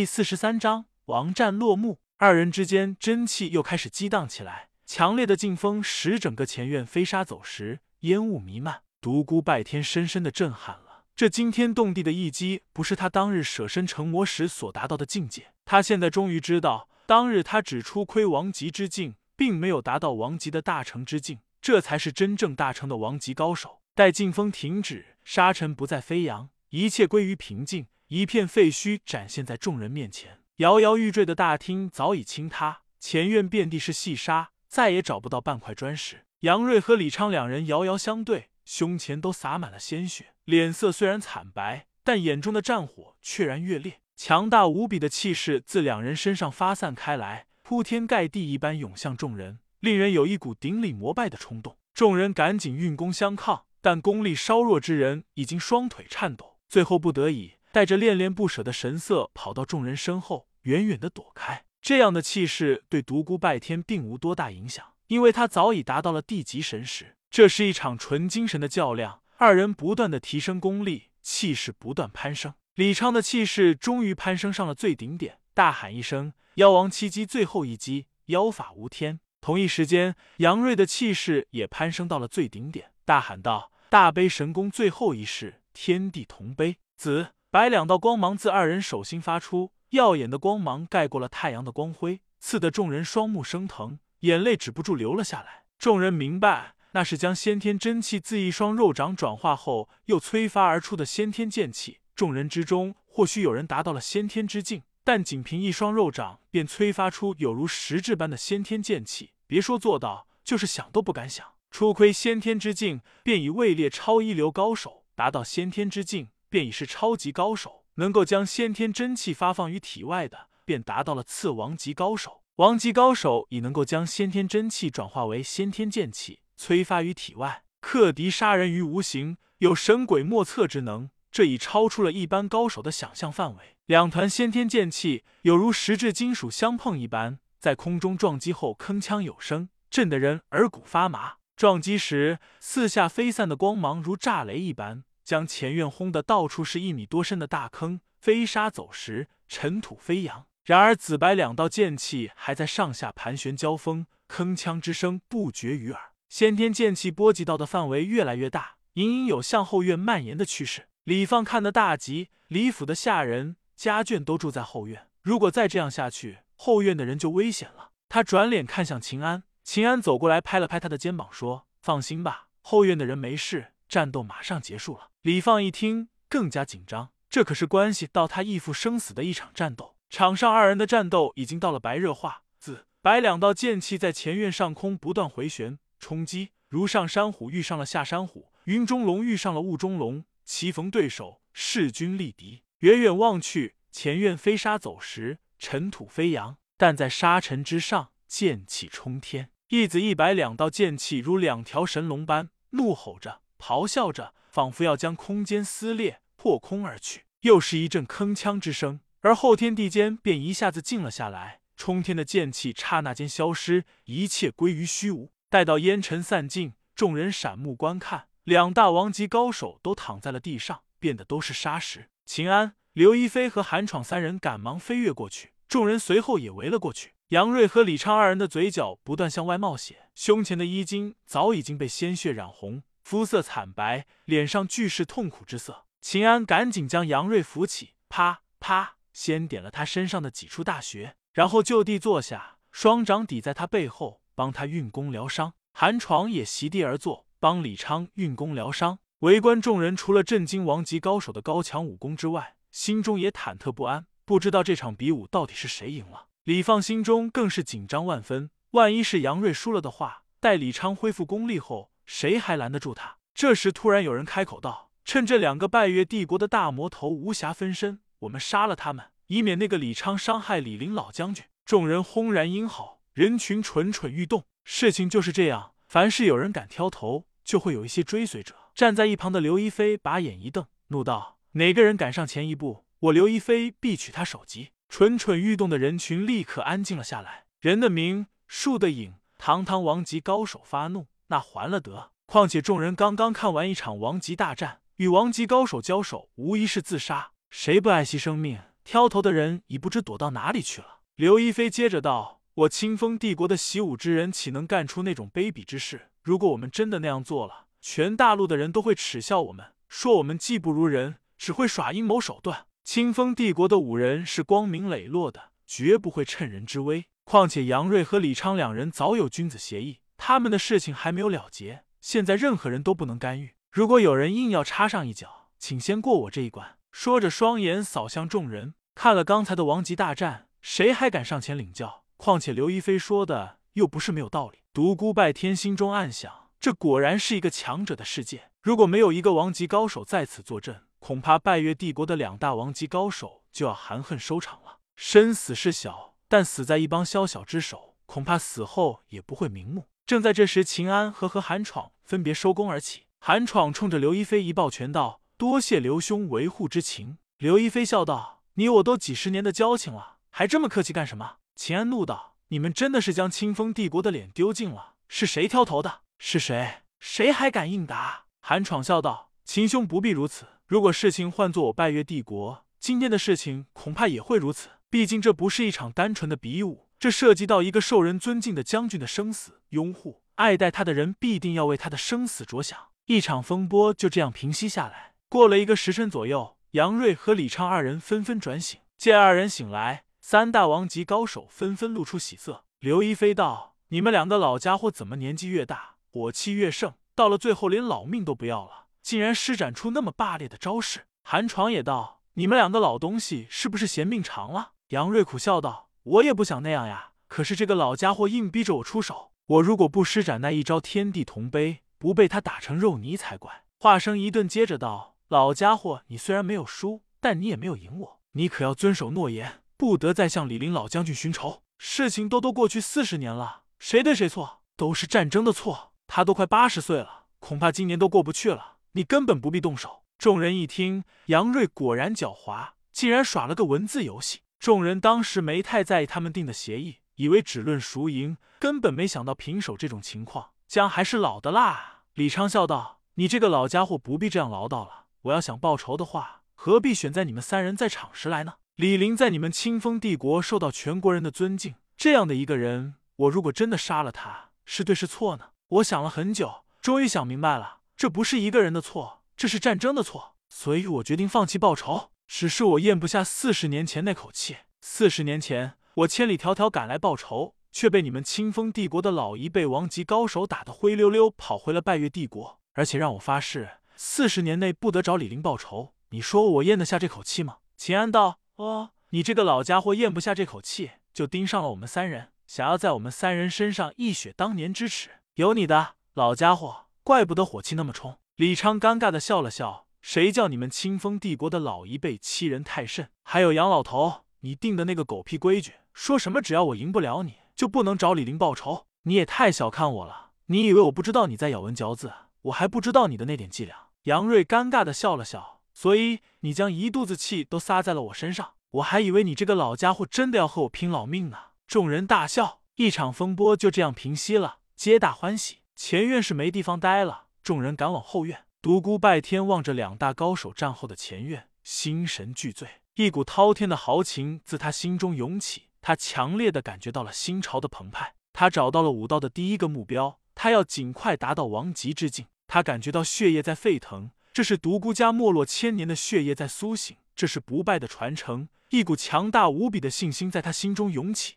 第四十三章王战落幕，二人之间真气又开始激荡起来，强烈的劲风使整个前院飞沙走石，烟雾弥漫。独孤拜天深深的震撼了，这惊天动地的一击，不是他当日舍身成魔时所达到的境界。他现在终于知道，当日他只初窥王级之境，并没有达到王级的大成之境，这才是真正大成的王级高手。待劲风停止，沙尘不再飞扬，一切归于平静，一片废墟展现在众人面前。摇摇欲坠的大厅早已倾塌，前院遍地是细沙，再也找不到半块砖石。杨瑞和李昌两人遥遥相对。胸前都洒满了鲜血，脸色虽然惨白，但眼中的战火却然越烈。强大无比的气势自两人身上发散开来，铺天盖地一般涌向众人，令人有一股顶礼膜拜的冲动。众人赶紧运功相抗，但功力稍弱之人已经双腿颤抖，最后不得已带着恋恋不舍的神色跑到众人身后，远远的躲开。这样的气势对独孤拜天并无多大影响，因为他早已达到了地级神识。这是一场纯精神的较量，二人不断的提升功力，气势不断攀升。李昌的气势终于攀升上了最顶点，大喊一声：“妖王七击最后一击，妖法无天！”同一时间，杨瑞的气势也攀升到了最顶点，大喊道：“大悲神功最后一式，天地同悲！”子白两道光芒自二人手心发出，耀眼的光芒盖过了太阳的光辉，刺得众人双目生疼，眼泪止不住流了下来。众人明白。那是将先天真气自一双肉掌转化后又催发而出的先天剑气。众人之中，或许有人达到了先天之境，但仅凭一双肉掌便催发出有如实质般的先天剑气，别说做到，就是想都不敢想。初窥先天之境，便已位列超一流高手；达到先天之境，便已是超级高手。能够将先天真气发放于体外的，便达到了次王级高手。王级高手已能够将先天真气转化为先天剑气。催发于体外，克敌杀人于无形，有神鬼莫测之能，这已超出了一般高手的想象范围。两团先天剑气有如实质金属相碰一般，在空中撞击后铿锵有声，震得人耳骨发麻。撞击时，四下飞散的光芒如炸雷一般，将前院轰得到处是一米多深的大坑，飞沙走石，尘土飞扬。然而紫白两道剑气还在上下盘旋交锋，铿锵之声不绝于耳。先天剑气波及到的范围越来越大，隐隐有向后院蔓延的趋势。李放看得大急，李府的下人家眷都住在后院，如果再这样下去，后院的人就危险了。他转脸看向秦安，秦安走过来拍了拍他的肩膀，说：“放心吧，后院的人没事，战斗马上结束了。”李放一听更加紧张，这可是关系到他义父生死的一场战斗。场上二人的战斗已经到了白热化，紫白两道剑气在前院上空不断回旋。冲击如上山虎遇上了下山虎，云中龙遇上了雾中龙，棋逢对手，势均力敌。远远望去，前院飞沙走石，尘土飞扬，但在沙尘之上，剑气冲天。一紫一白两道剑气如两条神龙般怒吼着，咆哮着，仿佛要将空间撕裂，破空而去。又是一阵铿锵之声，而后天地间便一下子静了下来，冲天的剑气刹那间消失，一切归于虚无。待到烟尘散尽，众人闪目观看，两大王级高手都躺在了地上，变得都是沙石。秦安、刘一飞和韩闯三人赶忙飞跃过去，众人随后也围了过去。杨瑞和李昌二人的嘴角不断向外冒血，胸前的衣襟早已经被鲜血染红，肤色惨白，脸上俱是痛苦之色。秦安赶紧将杨瑞扶起，啪啪，先点了他身上的几处大穴，然后就地坐下，双掌抵在他背后。帮他运功疗伤，韩闯也席地而坐，帮李昌运功疗伤。围观众人除了震惊王级高手的高强武功之外，心中也忐忑不安，不知道这场比武到底是谁赢了。李放心中更是紧张万分，万一是杨瑞输了的话，待李昌恢复功力后，谁还拦得住他？这时突然有人开口道：“趁这两个拜月帝国的大魔头无暇分身，我们杀了他们，以免那个李昌伤害李林老将军。”众人轰然应好。人群蠢蠢欲动，事情就是这样。凡是有人敢挑头，就会有一些追随者。站在一旁的刘亦菲把眼一瞪，怒道：“哪个人敢上前一步，我刘亦菲必取他首级！”蠢蠢欲动的人群立刻安静了下来。人的名，树的影，堂堂王级高手发怒，那还了得？况且众人刚刚看完一场王级大战，与王级高手交手，无疑是自杀。谁不爱惜生命？挑头的人已不知躲到哪里去了。刘亦菲接着道：“我清风帝国的习武之人，岂能干出那种卑鄙之事？如果我们真的那样做了，全大陆的人都会耻笑我们，说我们技不如人，只会耍阴谋手段。清风帝国的武人是光明磊落的，绝不会趁人之危。况且杨瑞和李昌两人早有君子协议，他们的事情还没有了结，现在任何人都不能干预。如果有人硬要插上一脚，请先过我这一关。”说着，双眼扫向众人，看了刚才的王级大战，谁还敢上前领教？况且刘亦菲说的又不是没有道理。独孤拜天心中暗想：这果然是一个强者的世界。如果没有一个王级高手在此坐镇，恐怕拜月帝国的两大王级高手就要含恨收场了。生死事小，但死在一帮宵小之手，恐怕死后也不会瞑目。正在这时，秦安和和韩闯分别收功而起。韩闯冲着刘亦菲一抱拳道。多谢刘兄维护之情，刘亦菲笑道：“你我都几十年的交情了，还这么客气干什么？”秦安怒道：“你们真的是将清风帝国的脸丢尽了？是谁挑头的？是谁？谁还敢应答？”韩闯笑道：“秦兄不必如此。如果事情换做我拜月帝国，今天的事情恐怕也会如此。毕竟这不是一场单纯的比武，这涉及到一个受人尊敬的将军的生死。拥护、爱戴他的人必定要为他的生死着想。一场风波就这样平息下来。”过了一个时辰左右，杨瑞和李昌二人纷纷转醒。见二人醒来，三大王级高手纷纷露出喜色。刘亦菲道：“你们两个老家伙怎么年纪越大，火气越盛？到了最后，连老命都不要了，竟然施展出那么霸烈的招式。”韩闯也道：“你们两个老东西是不是嫌命长了？”杨瑞苦笑道：“我也不想那样呀，可是这个老家伙硬逼着我出手，我如果不施展那一招天地同悲，不被他打成肉泥才怪。”话声一顿，接着道。老家伙，你虽然没有输，但你也没有赢我。你可要遵守诺言，不得再向李林老将军寻仇。事情都都过去四十年了，谁对谁错，都是战争的错。他都快八十岁了，恐怕今年都过不去了。你根本不必动手。众人一听，杨瑞果然狡猾，竟然耍了个文字游戏。众人当时没太在意他们定的协议，以为只论输赢，根本没想到平手这种情况，姜还是老的辣。李昌笑道：“你这个老家伙，不必这样唠叨了。”我要想报仇的话，何必选在你们三人在场时来呢？李林在你们清风帝国受到全国人的尊敬，这样的一个人，我如果真的杀了他，是对是错呢？我想了很久，终于想明白了，这不是一个人的错，这是战争的错，所以我决定放弃报仇。只是我咽不下四十年前那口气。四十年前，我千里迢迢赶来报仇，却被你们清风帝国的老一辈王级高手打得灰溜溜，跑回了拜月帝国，而且让我发誓。四十年内不得找李林报仇，你说我咽得下这口气吗？秦安道：“哦，你这个老家伙咽不下这口气，就盯上了我们三人，想要在我们三人身上一雪当年之耻。有你的，老家伙，怪不得火气那么冲。”李昌尴尬的笑了笑：“谁叫你们清风帝国的老一辈欺人太甚？还有杨老头，你定的那个狗屁规矩，说什么只要我赢不了你，就不能找李林报仇？你也太小看我了！你以为我不知道你在咬文嚼字？我还不知道你的那点伎俩。”杨瑞尴尬的笑了笑，所以你将一肚子气都撒在了我身上，我还以为你这个老家伙真的要和我拼老命呢。众人大笑，一场风波就这样平息了，皆大欢喜。前院是没地方待了，众人赶往后院。独孤拜天望着两大高手战后的前院，心神俱醉，一股滔天的豪情自他心中涌起，他强烈的感觉到了心潮的澎湃。他找到了武道的第一个目标，他要尽快达到王级之境。他感觉到血液在沸腾，这是独孤家没落千年的血液在苏醒，这是不败的传承。一股强大无比的信心在他心中涌起。